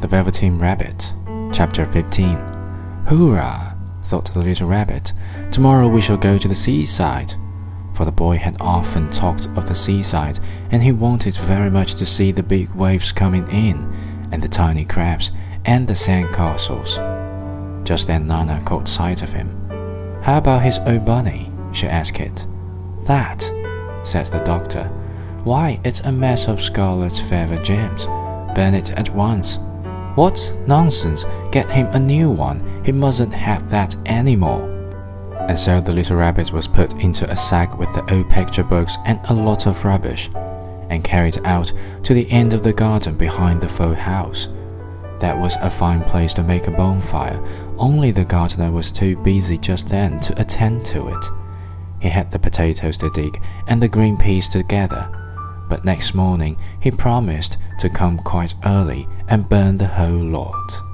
The Velveteen Rabbit, Chapter 15. Hurrah! thought the little rabbit. Tomorrow we shall go to the seaside. For the boy had often talked of the seaside, and he wanted very much to see the big waves coming in, and the tiny crabs, and the sand castles. Just then Nana caught sight of him. How about his old bunny? she asked it. That, said the doctor. Why, it's a mess of scarlet fever germs. Burn it at once. What nonsense! Get him a new one. He mustn't have that any more. And so the little rabbit was put into a sack with the old picture books and a lot of rubbish, and carried out to the end of the garden behind the fowl house. That was a fine place to make a bonfire, only the gardener was too busy just then to attend to it. He had the potatoes to dig and the green peas to gather, but next morning he promised to come quite early and burn the whole lot.